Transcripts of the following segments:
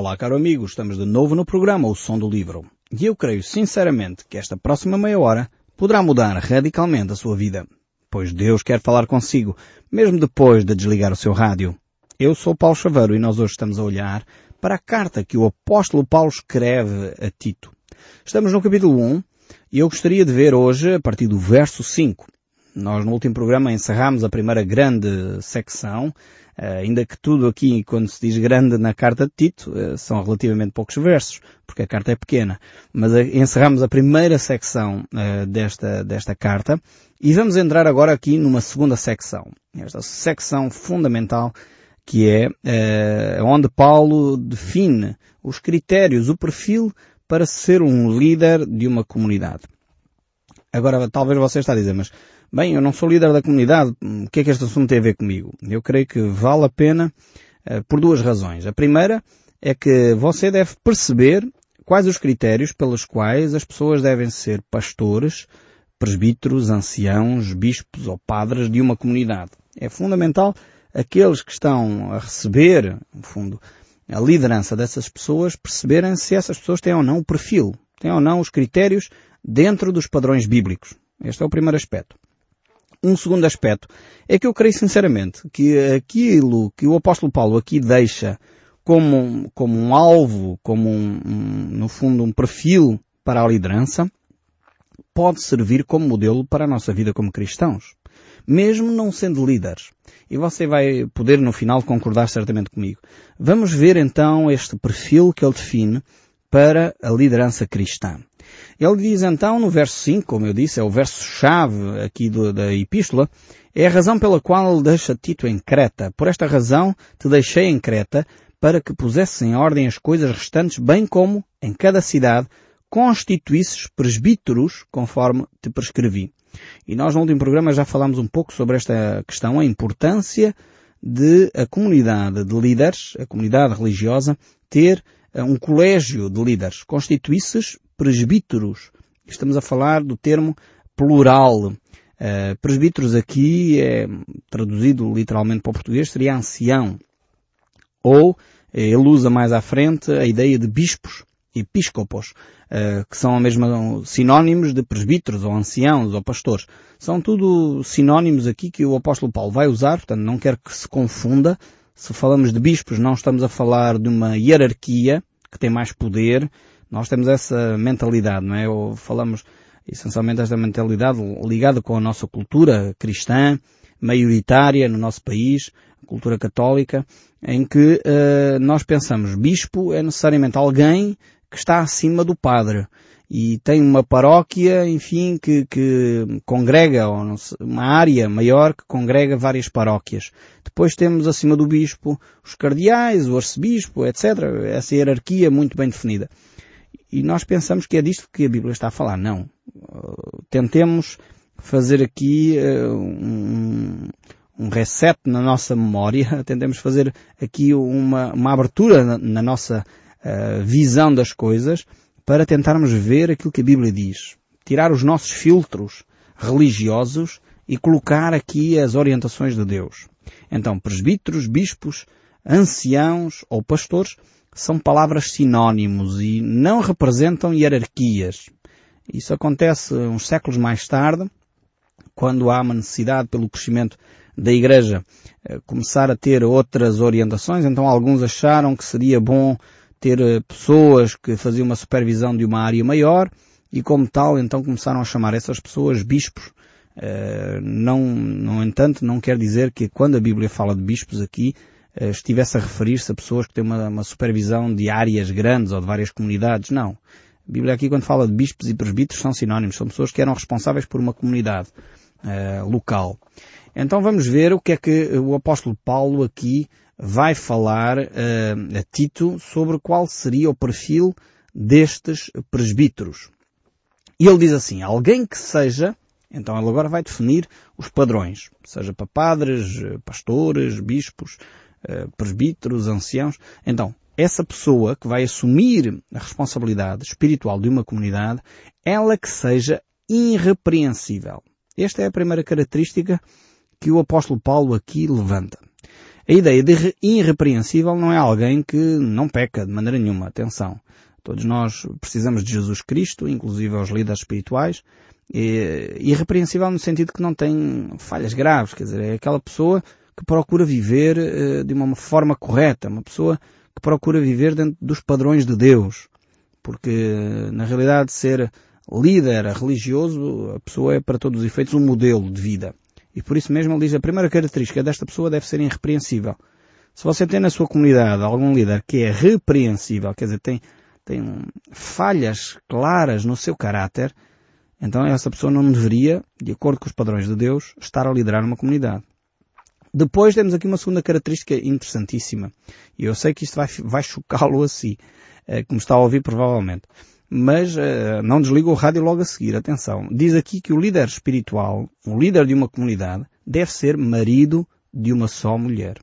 Olá, caro amigo, estamos de novo no programa O Som do Livro. E eu creio sinceramente que esta próxima meia hora poderá mudar radicalmente a sua vida. Pois Deus quer falar consigo, mesmo depois de desligar o seu rádio. Eu sou Paulo Chaveiro e nós hoje estamos a olhar para a carta que o apóstolo Paulo escreve a Tito. Estamos no capítulo 1 e eu gostaria de ver hoje a partir do verso 5. Nós no último programa encerramos a primeira grande secção, ainda que tudo aqui, quando se diz grande na carta de Tito, eh, são relativamente poucos versos, porque a carta é pequena. Mas eh, encerramos a primeira secção desta, desta carta e vamos entrar agora aqui numa segunda secção. Esta secção fundamental que é onde Paulo define os critérios, o perfil para ser um líder de uma comunidade. Agora, talvez você está a dizer, mas Bem, eu não sou líder da comunidade, o que é que este assunto tem a ver comigo? Eu creio que vale a pena uh, por duas razões. A primeira é que você deve perceber quais os critérios pelos quais as pessoas devem ser pastores, presbíteros, anciãos, bispos ou padres de uma comunidade. É fundamental aqueles que estão a receber, no fundo, a liderança dessas pessoas perceberem se essas pessoas têm ou não o perfil, têm ou não os critérios dentro dos padrões bíblicos. Este é o primeiro aspecto um segundo aspecto é que eu creio sinceramente que aquilo que o apóstolo Paulo aqui deixa como, como um alvo, como um, um, no fundo um perfil para a liderança, pode servir como modelo para a nossa vida como cristãos. Mesmo não sendo líderes. E você vai poder no final concordar certamente comigo. Vamos ver então este perfil que ele define para a liderança cristã. Ele diz então no verso 5, como eu disse, é o verso-chave aqui do, da epístola, é a razão pela qual ele deixa Tito em Creta. Por esta razão te deixei em Creta, para que pusesse em ordem as coisas restantes, bem como, em cada cidade, constituísses presbíteros, conforme te prescrevi. E nós no último programa já falámos um pouco sobre esta questão, a importância de a comunidade de líderes, a comunidade religiosa, ter eh, um colégio de líderes, constituísses presbíteros. Estamos a falar do termo plural. Uh, presbíteros aqui é traduzido literalmente para o português seria ancião. Ou eh, ele usa mais à frente a ideia de bispos, episcopos, uh, que são a sinónimos de presbíteros ou anciãos ou pastores. São tudo sinónimos aqui que o apóstolo Paulo vai usar, portanto não quero que se confunda. Se falamos de bispos, não estamos a falar de uma hierarquia que tem mais poder, nós temos essa mentalidade, não é? Ou falamos essencialmente esta mentalidade ligada com a nossa cultura cristã, maioritária no nosso país, cultura católica, em que uh, nós pensamos bispo é necessariamente alguém que está acima do padre e tem uma paróquia, enfim, que, que congrega, ou sei, uma área maior que congrega várias paróquias. Depois temos acima do bispo os cardeais, o arcebispo, etc. Essa hierarquia muito bem definida. E nós pensamos que é disto que a Bíblia está a falar. Não. Tentemos fazer aqui uh, um, um reset na nossa memória, tentemos fazer aqui uma, uma abertura na, na nossa uh, visão das coisas para tentarmos ver aquilo que a Bíblia diz. Tirar os nossos filtros religiosos e colocar aqui as orientações de Deus. Então, presbíteros, bispos, anciãos ou pastores são palavras sinónimos e não representam hierarquias. Isso acontece uns séculos mais tarde, quando há uma necessidade pelo crescimento da Igreja eh, começar a ter outras orientações, então alguns acharam que seria bom ter eh, pessoas que faziam uma supervisão de uma área maior e como tal então começaram a chamar essas pessoas bispos. Uh, não, no entanto, não quer dizer que quando a Bíblia fala de bispos aqui, estivesse a referir-se a pessoas que têm uma, uma, supervisão de áreas grandes ou de várias comunidades. Não. A Bíblia aqui quando fala de bispos e presbíteros são sinónimos, são pessoas que eram responsáveis por uma comunidade uh, local. Então vamos ver o que é que o apóstolo Paulo aqui vai falar uh, a Tito sobre qual seria o perfil destes presbíteros. E ele diz assim, alguém que seja, então ele agora vai definir os padrões, seja para padres, pastores, bispos, presbíteros, anciãos. Então, essa pessoa que vai assumir a responsabilidade espiritual de uma comunidade, ela que seja irrepreensível. Esta é a primeira característica que o apóstolo Paulo aqui levanta. A ideia de irrepreensível não é alguém que não peca de maneira nenhuma. Atenção. Todos nós precisamos de Jesus Cristo, inclusive aos líderes espirituais. Irrepreensível no sentido que não tem falhas graves. Quer dizer, é aquela pessoa que procura viver uh, de uma forma correta. Uma pessoa que procura viver dentro dos padrões de Deus. Porque, na realidade, ser líder religioso, a pessoa é para todos os efeitos um modelo de vida. E por isso mesmo ele diz a primeira característica desta pessoa deve ser irrepreensível. Se você tem na sua comunidade algum líder que é repreensível, quer dizer, tem, tem falhas claras no seu caráter, então essa pessoa não deveria, de acordo com os padrões de Deus, estar a liderar uma comunidade. Depois temos aqui uma segunda característica interessantíssima. E eu sei que isto vai, vai chocá-lo assim, eh, como está a ouvir provavelmente mas uh, não desliga o rádio logo a seguir. Atenção. Diz aqui que o líder espiritual, o líder de uma comunidade, deve ser marido de uma só mulher.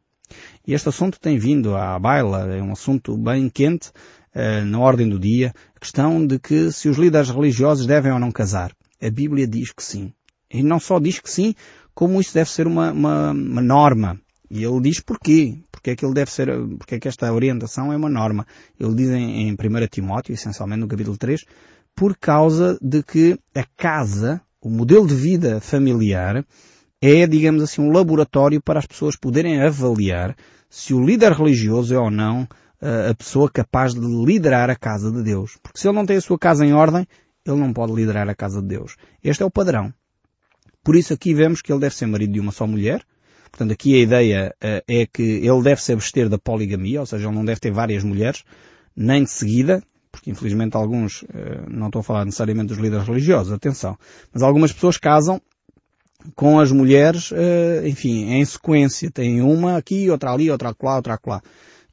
E este assunto tem vindo à baila, é um assunto bem quente uh, na ordem do dia, a questão de que se os líderes religiosos devem ou não casar. A Bíblia diz que sim. E não só diz que sim, como isso deve ser uma, uma, uma norma. E ele diz porquê. Porque é que ele deve ser, porque é que esta orientação é uma norma. Ele diz em, em 1 Timóteo, essencialmente no capítulo 3, por causa de que a casa, o modelo de vida familiar, é, digamos assim, um laboratório para as pessoas poderem avaliar se o líder religioso é ou não a pessoa capaz de liderar a casa de Deus. Porque se ele não tem a sua casa em ordem, ele não pode liderar a casa de Deus. Este é o padrão. Por isso aqui vemos que ele deve ser marido de uma só mulher, Portanto, aqui a ideia uh, é que ele deve se abster da poligamia, ou seja, ele não deve ter várias mulheres, nem de seguida, porque infelizmente alguns, uh, não estou a falar necessariamente dos líderes religiosos, atenção, mas algumas pessoas casam com as mulheres, uh, enfim, em sequência. Tem uma aqui, outra ali, outra acolá, outra acolá.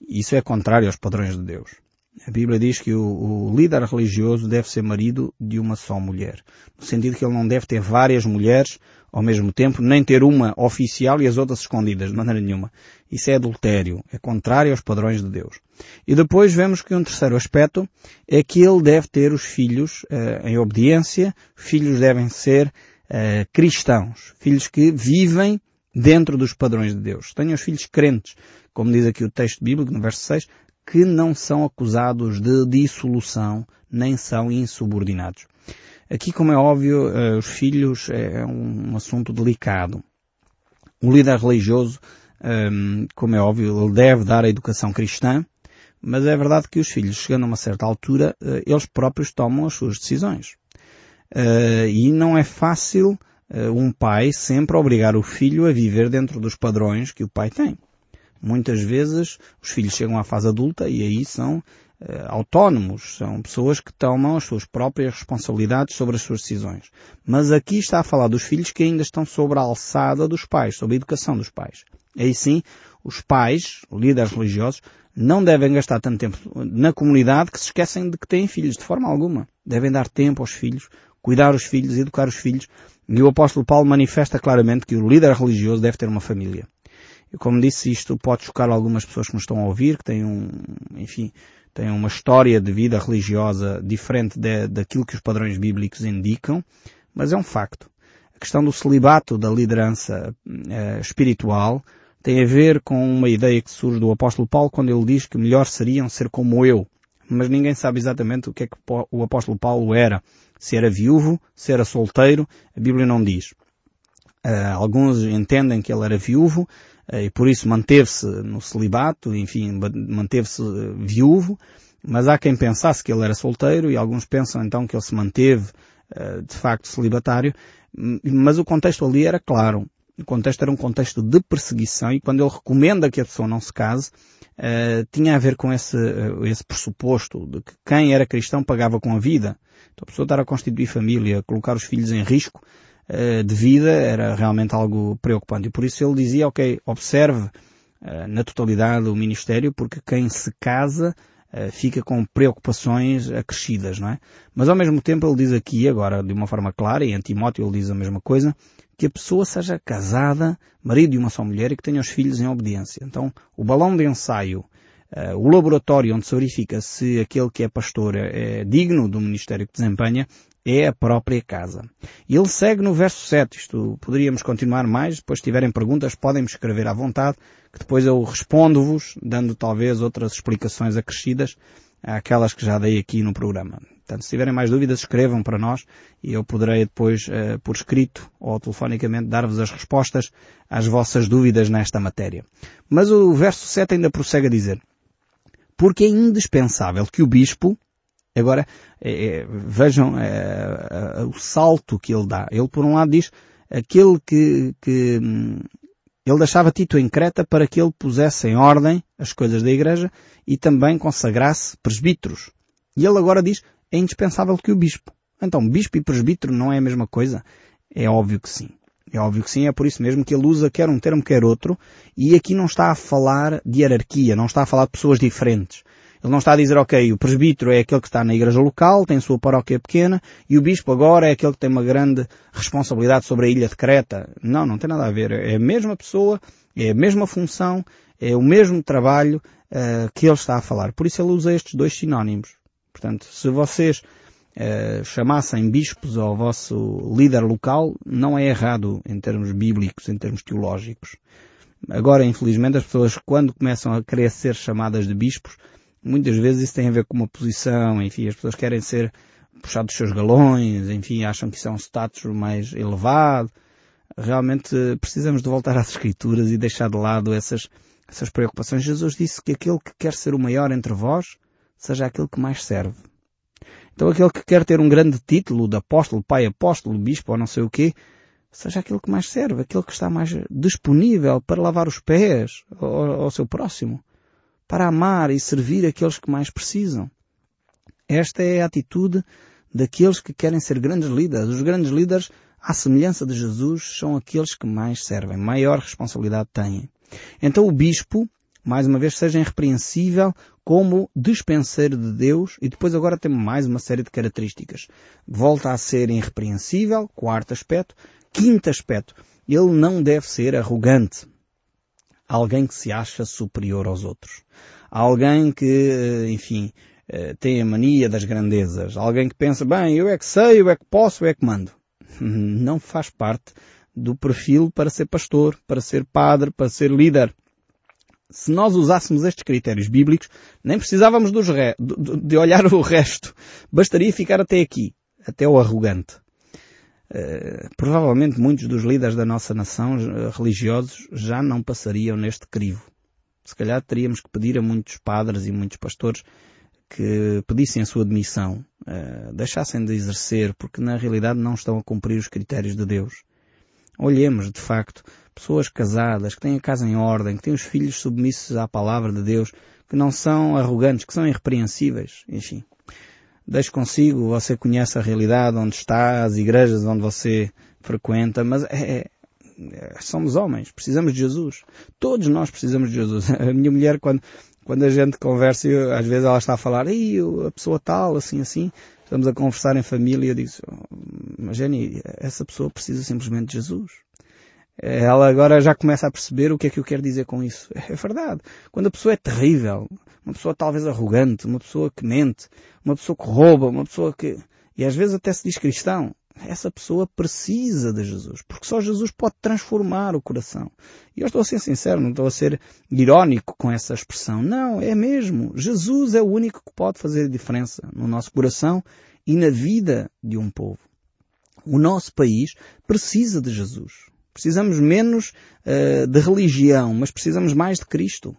Isso é contrário aos padrões de Deus. A Bíblia diz que o, o, líder religioso deve ser marido de uma só mulher. No sentido que ele não deve ter várias mulheres ao mesmo tempo, nem ter uma oficial e as outras escondidas, de maneira nenhuma. Isso é adultério, é contrário aos padrões de Deus. E depois vemos que um terceiro aspecto é que ele deve ter os filhos uh, em obediência, filhos devem ser uh, cristãos, filhos que vivem dentro dos padrões de Deus. Tenham os filhos crentes, como diz aqui o texto bíblico no verso 6, que não são acusados de dissolução, nem são insubordinados. Aqui, como é óbvio, eh, os filhos é um assunto delicado. O líder religioso, ehm, como é óbvio, ele deve dar a educação cristã, mas é verdade que os filhos, chegando a uma certa altura, eh, eles próprios tomam as suas decisões. Eh, e não é fácil um pai sempre obrigar o filho a viver dentro dos padrões que o pai tem. Muitas vezes os filhos chegam à fase adulta e aí são uh, autónomos, são pessoas que tomam as suas próprias responsabilidades sobre as suas decisões. Mas aqui está a falar dos filhos que ainda estão sobre a alçada dos pais, sobre a educação dos pais. Aí sim, os pais, líderes religiosos, não devem gastar tanto tempo na comunidade que se esquecem de que têm filhos, de forma alguma. Devem dar tempo aos filhos, cuidar os filhos, educar os filhos. E o apóstolo Paulo manifesta claramente que o líder religioso deve ter uma família. Como disse, isto pode chocar algumas pessoas que me estão a ouvir, que têm um, enfim, têm uma história de vida religiosa diferente de, daquilo que os padrões bíblicos indicam, mas é um facto. A questão do celibato da liderança eh, espiritual tem a ver com uma ideia que surge do apóstolo Paulo quando ele diz que melhor seriam ser como eu. Mas ninguém sabe exatamente o que é que o apóstolo Paulo era. Se era viúvo, se era solteiro, a Bíblia não diz. Uh, alguns entendem que ele era viúvo, e por isso manteve-se no celibato, enfim, manteve-se eh, viúvo, mas há quem pensasse que ele era solteiro e alguns pensam então que ele se manteve eh, de facto celibatário, mas o contexto ali era claro. O contexto era um contexto de perseguição e quando ele recomenda que a pessoa não se case, uh, tinha a ver com esse, uh, esse pressuposto de que quem era cristão pagava com a vida. Então a pessoa estar a constituir família, colocar os filhos em risco, eh, de vida era realmente algo preocupante. E por isso ele dizia, ok, observe eh, na totalidade o ministério, porque quem se casa eh, fica com preocupações acrescidas, não é? Mas ao mesmo tempo ele diz aqui, agora de uma forma clara, e em Timóteo ele diz a mesma coisa, que a pessoa seja casada, marido de uma só mulher e que tenha os filhos em obediência. Então, o balão de ensaio, o laboratório onde se verifica se aquele que é pastor é digno do ministério que desempenha, é a própria casa. E ele segue no verso 7. Isto poderíamos continuar mais. Depois, se tiverem perguntas, podem me escrever à vontade, que depois eu respondo-vos, dando talvez outras explicações acrescidas àquelas que já dei aqui no programa. Portanto, se tiverem mais dúvidas, escrevam para nós e eu poderei depois, uh, por escrito ou telefonicamente, dar-vos as respostas às vossas dúvidas nesta matéria. Mas o verso 7 ainda prossegue a dizer, porque é indispensável que o bispo, agora é, é, vejam é, o salto que ele dá. Ele por um lado diz, aquele que, que hum, ele deixava Tito em Creta para que ele pusesse em ordem as coisas da igreja e também consagrasse presbíteros. E ele agora diz, é indispensável que o bispo. Então, bispo e presbítero não é a mesma coisa? É óbvio que sim. É óbvio que sim, é por isso mesmo que ele usa quer um termo, quer outro, e aqui não está a falar de hierarquia, não está a falar de pessoas diferentes. Ele não está a dizer, ok, o presbítero é aquele que está na igreja local, tem sua paróquia pequena, e o bispo agora é aquele que tem uma grande responsabilidade sobre a ilha de Creta. Não, não tem nada a ver. É a mesma pessoa, é a mesma função, é o mesmo trabalho uh, que ele está a falar. Por isso ele usa estes dois sinónimos. Portanto, se vocês uh, chamassem bispos ao vosso líder local, não é errado em termos bíblicos, em termos teológicos. Agora, infelizmente, as pessoas, quando começam a querer ser chamadas de bispos, Muitas vezes isso tem a ver com uma posição, enfim, as pessoas querem ser puxar dos seus galões, enfim, acham que isso é um status mais elevado. Realmente precisamos de voltar às escrituras e deixar de lado essas, essas preocupações. Jesus disse que aquele que quer ser o maior entre vós, seja aquele que mais serve. Então aquele que quer ter um grande título de apóstolo, pai apóstolo, bispo ou não sei o quê, seja aquele que mais serve, aquele que está mais disponível para lavar os pés ao, ao seu próximo para amar e servir aqueles que mais precisam. Esta é a atitude daqueles que querem ser grandes líderes. Os grandes líderes, à semelhança de Jesus, são aqueles que mais servem, maior responsabilidade têm. Então o bispo, mais uma vez, seja irrepreensível como dispenseiro de Deus e depois agora tem mais uma série de características. Volta a ser irrepreensível, quarto aspecto. Quinto aspecto, ele não deve ser arrogante alguém que se acha superior aos outros. Alguém que, eh, enfim, eh, tem a mania das grandezas. Alguém que pensa, bem, eu é que sei, eu é que posso, eu é que mando. Não faz parte do perfil para ser pastor, para ser padre, para ser líder. Se nós usássemos estes critérios bíblicos, nem precisávamos de olhar o resto. Bastaria ficar até aqui, até o arrogante. Eh, provavelmente muitos dos líderes da nossa nação eh, religiosos já não passariam neste crivo. Se calhar teríamos que pedir a muitos padres e muitos pastores que pedissem a sua demissão, uh, deixassem de exercer, porque na realidade não estão a cumprir os critérios de Deus. Olhemos, de facto, pessoas casadas, que têm a casa em ordem, que têm os filhos submissos à palavra de Deus, que não são arrogantes, que são irrepreensíveis, enfim. Deixe consigo, você conhece a realidade onde está, as igrejas onde você frequenta, mas é, é, somos homens, precisamos de Jesus. Todos nós precisamos de Jesus. A minha mulher, quando, quando a gente conversa, eu, às vezes ela está a falar, Ih, a pessoa tal, assim, assim, estamos a conversar em família e eu digo, oh, Jenny, essa pessoa precisa simplesmente de Jesus. Ela agora já começa a perceber o que é que eu quero dizer com isso. É verdade. Quando a pessoa é terrível, uma pessoa talvez arrogante, uma pessoa que mente, uma pessoa que rouba, uma pessoa que, e às vezes até se diz cristão, essa pessoa precisa de Jesus, porque só Jesus pode transformar o coração. E eu estou a ser sincero, não estou a ser irónico com essa expressão. Não, é mesmo. Jesus é o único que pode fazer a diferença no nosso coração e na vida de um povo. O nosso país precisa de Jesus. Precisamos menos uh, de religião, mas precisamos mais de Cristo.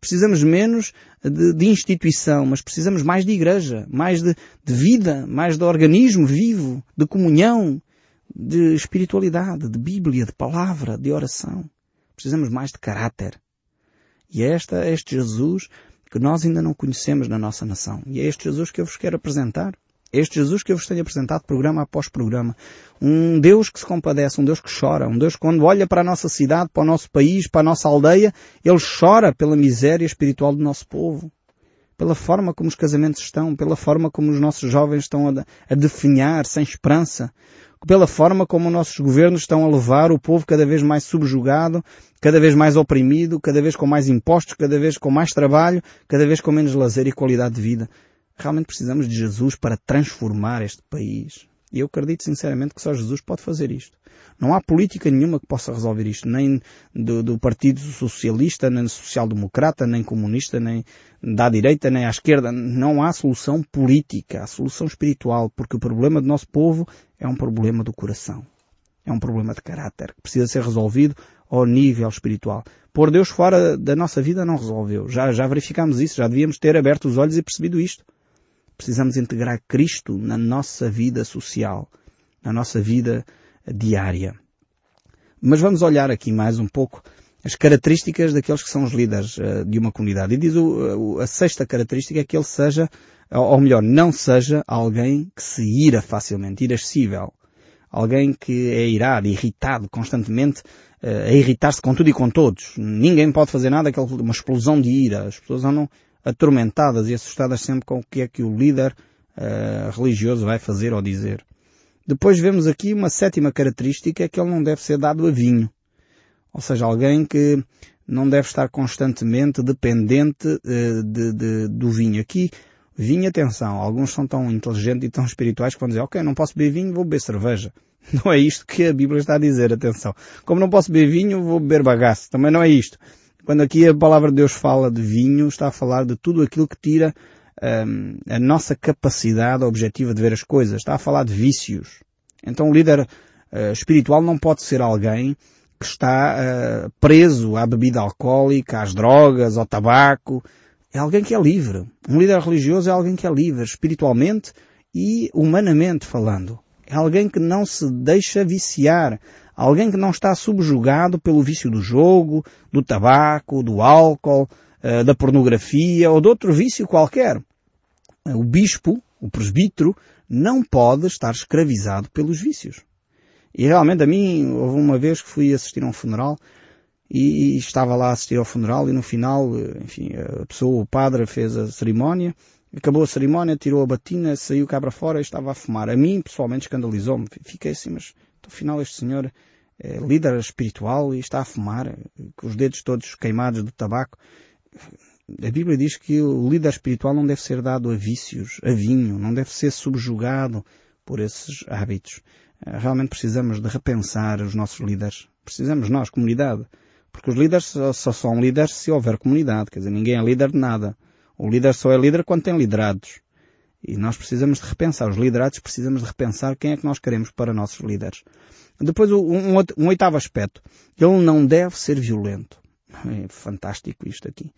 Precisamos menos de, de instituição, mas precisamos mais de igreja, mais de, de vida, mais de organismo vivo, de comunhão, de espiritualidade, de Bíblia, de palavra, de oração. Precisamos mais de caráter. E é esta, este Jesus que nós ainda não conhecemos na nossa nação. E é este Jesus que eu vos quero apresentar. Este Jesus que eu vos tenho apresentado programa após programa. Um Deus que se compadece, um Deus que chora, um Deus que quando olha para a nossa cidade, para o nosso país, para a nossa aldeia, Ele chora pela miséria espiritual do nosso povo. Pela forma como os casamentos estão, pela forma como os nossos jovens estão a, a definhar sem esperança, pela forma como os nossos governos estão a levar o povo cada vez mais subjugado, cada vez mais oprimido, cada vez com mais impostos, cada vez com mais trabalho, cada vez com menos lazer e qualidade de vida. Realmente precisamos de Jesus para transformar este país. E eu acredito sinceramente que só Jesus pode fazer isto. Não há política nenhuma que possa resolver isto, nem do, do Partido Socialista, nem Social-Democrata, nem comunista, nem da direita, nem à esquerda. Não há solução política, há solução espiritual, porque o problema do nosso povo é um problema do coração. É um problema de caráter que precisa ser resolvido ao nível espiritual. Pôr Deus fora da nossa vida não resolveu. Já, já verificamos isso, já devíamos ter aberto os olhos e percebido isto. Precisamos integrar Cristo na nossa vida social, na nossa vida diária. Mas vamos olhar aqui mais um pouco as características daqueles que são os líderes uh, de uma comunidade. E diz o, a sexta característica é que ele seja, ou melhor, não seja alguém que se ira facilmente, irascível. Alguém que é irado, irritado constantemente, uh, a irritar-se com tudo e com todos. Ninguém pode fazer nada, aquela uma explosão de ira. As pessoas andam atormentadas e assustadas sempre com o que é que o líder uh, religioso vai fazer ou dizer. Depois vemos aqui uma sétima característica que ele não deve ser dado a vinho. Ou seja, alguém que não deve estar constantemente dependente uh, de, de, do vinho. Aqui, vinho, atenção, alguns são tão inteligentes e tão espirituais que vão dizer, ok, não posso beber vinho, vou beber cerveja. Não é isto que a Bíblia está a dizer, atenção. Como não posso beber vinho, vou beber bagaço. Também não é isto. Quando aqui a palavra de Deus fala de vinho, está a falar de tudo aquilo que tira um, a nossa capacidade objetiva de ver as coisas. Está a falar de vícios. Então o líder uh, espiritual não pode ser alguém que está uh, preso à bebida alcoólica, às drogas, ao tabaco. É alguém que é livre. Um líder religioso é alguém que é livre, espiritualmente e humanamente falando. É alguém que não se deixa viciar. Alguém que não está subjugado pelo vício do jogo, do tabaco, do álcool, eh, da pornografia ou de outro vício qualquer. O bispo, o presbítero, não pode estar escravizado pelos vícios. E realmente a mim, houve uma vez que fui assistir a um funeral e estava lá a assistir ao funeral e no final, eh, enfim, a pessoa, o padre fez a cerimónia, acabou a cerimónia, tirou a batina, saiu cá para fora e estava a fumar. A mim, pessoalmente, escandalizou-me. Fiquei assim, mas afinal este senhor é líder espiritual e está a fumar, com os dedos todos queimados do tabaco. A Bíblia diz que o líder espiritual não deve ser dado a vícios, a vinho, não deve ser subjugado por esses hábitos. Eh, realmente precisamos de repensar os nossos líderes. Precisamos nós, comunidade. Porque os líderes só, só são líderes se houver comunidade. Quer dizer, ninguém é líder de nada. O líder só é líder quando tem liderados. E nós precisamos de repensar. Os liderados precisamos de repensar quem é que nós queremos para nossos líderes. Depois, um, um oitavo aspecto. Ele não deve ser violento. É fantástico isto aqui.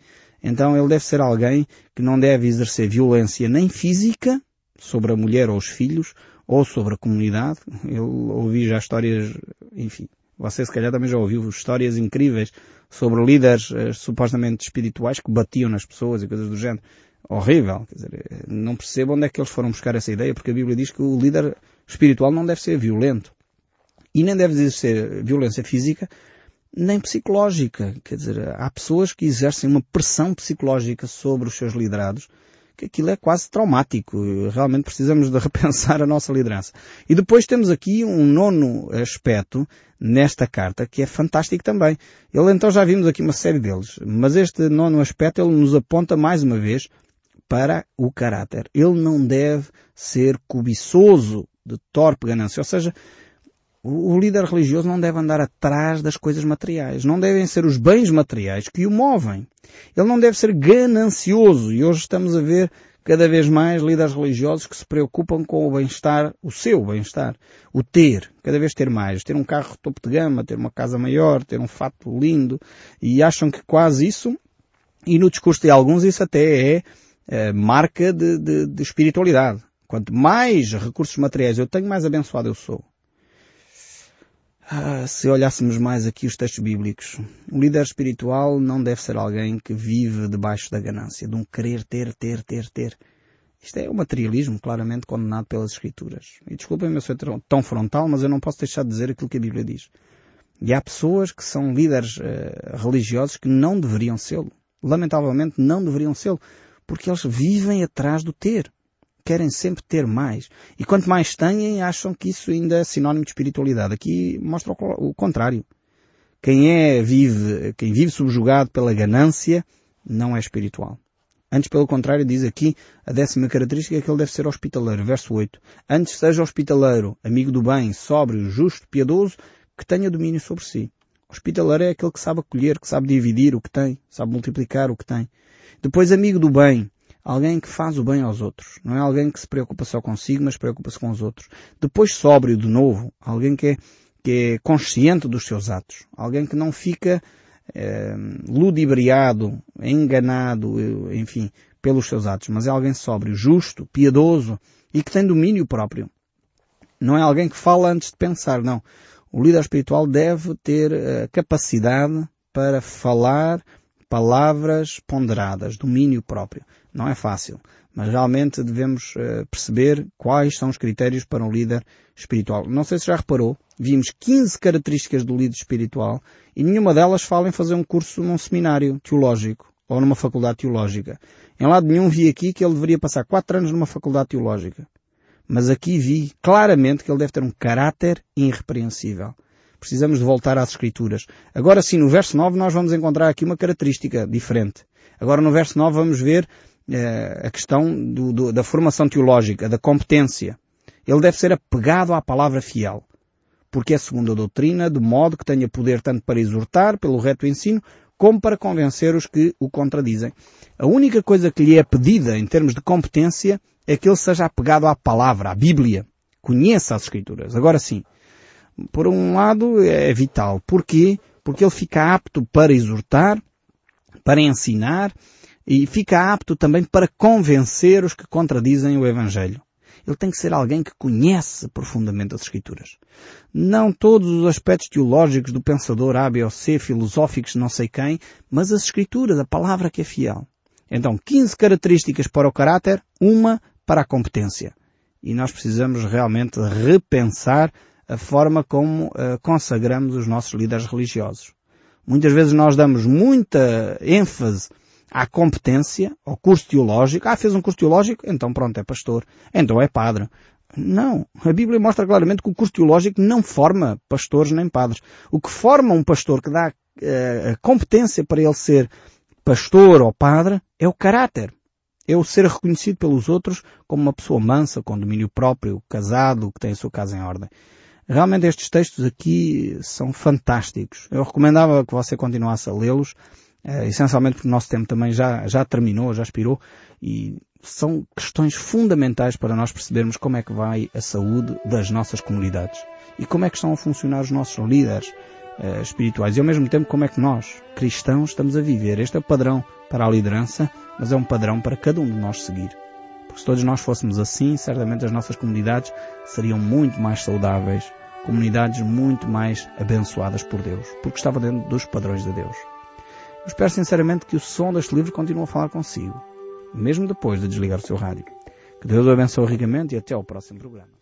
Então ele deve ser alguém que não deve exercer violência nem física sobre a mulher ou os filhos, ou sobre a comunidade. Eu ouvi já histórias, enfim, você se calhar também já ouviu histórias incríveis sobre líderes eh, supostamente espirituais que batiam nas pessoas e coisas do género. Horrível. Quer dizer, não percebo onde é que eles foram buscar essa ideia, porque a Bíblia diz que o líder espiritual não deve ser violento. E nem deve exercer violência física, nem psicológica. Quer dizer, há pessoas que exercem uma pressão psicológica sobre os seus liderados, que aquilo é quase traumático. Realmente precisamos de repensar a nossa liderança. E depois temos aqui um nono aspecto nesta carta que é fantástico também. Ele então já vimos aqui uma série deles, mas este nono aspecto ele nos aponta mais uma vez para o caráter. Ele não deve ser cobiçoso de torpe ganância, ou seja, o líder religioso não deve andar atrás das coisas materiais. Não devem ser os bens materiais que o movem. Ele não deve ser ganancioso. E hoje estamos a ver cada vez mais líderes religiosos que se preocupam com o bem-estar, o seu bem-estar. O ter. Cada vez ter mais. Ter um carro topo de gama, ter uma casa maior, ter um fato lindo. E acham que quase isso, e no discurso de alguns isso até é, é marca de, de, de espiritualidade. Quanto mais recursos materiais eu tenho, mais abençoado eu sou. Ah, se olhássemos mais aqui os textos bíblicos, o líder espiritual não deve ser alguém que vive debaixo da ganância, de um querer ter, ter, ter, ter. Isto é o materialismo claramente condenado pelas Escrituras. E desculpem-me eu sou tão frontal, mas eu não posso deixar de dizer aquilo que a Bíblia diz. E há pessoas que são líderes uh, religiosos que não deveriam sê-lo. Lamentavelmente não deveriam sê-lo, porque eles vivem atrás do ter querem sempre ter mais. E quanto mais têm, acham que isso ainda é sinónimo de espiritualidade. Aqui mostra o contrário. Quem é, vive, quem vive subjugado pela ganância, não é espiritual. Antes, pelo contrário, diz aqui a décima característica é que ele deve ser hospitaleiro. Verso 8. Antes seja hospitaleiro, amigo do bem, sóbrio, justo, piedoso, que tenha domínio sobre si. Hospitaleiro é aquele que sabe acolher, que sabe dividir o que tem, sabe multiplicar o que tem. Depois, amigo do bem. Alguém que faz o bem aos outros. Não é alguém que se preocupa só consigo, mas preocupa-se com os outros. Depois, sóbrio de novo. Alguém que é, que é consciente dos seus atos. Alguém que não fica eh, ludibriado, enganado, enfim, pelos seus atos. Mas é alguém sóbrio, justo, piedoso e que tem domínio próprio. Não é alguém que fala antes de pensar, não. O líder espiritual deve ter a eh, capacidade para falar palavras ponderadas, domínio próprio. Não é fácil, mas realmente devemos uh, perceber quais são os critérios para um líder espiritual. Não sei se já reparou, vimos 15 características do líder espiritual e nenhuma delas fala em fazer um curso num seminário teológico ou numa faculdade teológica. Em lado nenhum vi aqui que ele deveria passar 4 anos numa faculdade teológica. Mas aqui vi claramente que ele deve ter um caráter irrepreensível. Precisamos de voltar às Escrituras. Agora sim, no verso 9 nós vamos encontrar aqui uma característica diferente. Agora no verso 9 vamos ver eh, a questão do, do, da formação teológica, da competência. Ele deve ser apegado à palavra fiel. Porque é segundo a doutrina, de modo que tenha poder tanto para exortar pelo reto ensino, como para convencer os que o contradizem. A única coisa que lhe é pedida em termos de competência é que ele seja apegado à palavra, à Bíblia. Conheça as Escrituras. Agora sim, por um lado, é vital. Porquê? Porque ele fica apto para exortar, para ensinar e fica apto também para convencer os que contradizem o Evangelho. Ele tem que ser alguém que conhece profundamente as Escrituras. Não todos os aspectos teológicos do pensador A, B ou C, filosóficos não sei quem, mas as Escrituras, a palavra que é fiel. Então, 15 características para o caráter, uma para a competência. E nós precisamos realmente repensar a forma como uh, consagramos os nossos líderes religiosos. Muitas vezes nós damos muita ênfase à competência, ao curso teológico. Ah, fez um curso teológico? Então pronto, é pastor. Então é padre. Não. A Bíblia mostra claramente que o curso teológico não forma pastores nem padres. O que forma um pastor, que dá uh, a competência para ele ser pastor ou padre, é o caráter. É o ser reconhecido pelos outros como uma pessoa mansa, com domínio próprio, casado, que tem a sua casa em ordem. Realmente estes textos aqui são fantásticos. Eu recomendava que você continuasse a lê-los, eh, essencialmente porque o nosso tempo também já, já terminou, já expirou, e são questões fundamentais para nós percebermos como é que vai a saúde das nossas comunidades e como é que estão a funcionar os nossos líderes eh, espirituais e ao mesmo tempo como é que nós, cristãos, estamos a viver. Este é o padrão para a liderança, mas é um padrão para cada um de nós seguir. Porque se todos nós fôssemos assim, certamente as nossas comunidades seriam muito mais saudáveis, comunidades muito mais abençoadas por Deus, porque estava dentro dos padrões de Deus. Eu espero sinceramente que o som deste livro continue a falar consigo, mesmo depois de desligar o seu rádio. Que Deus o abençoe ricamente e até ao próximo programa.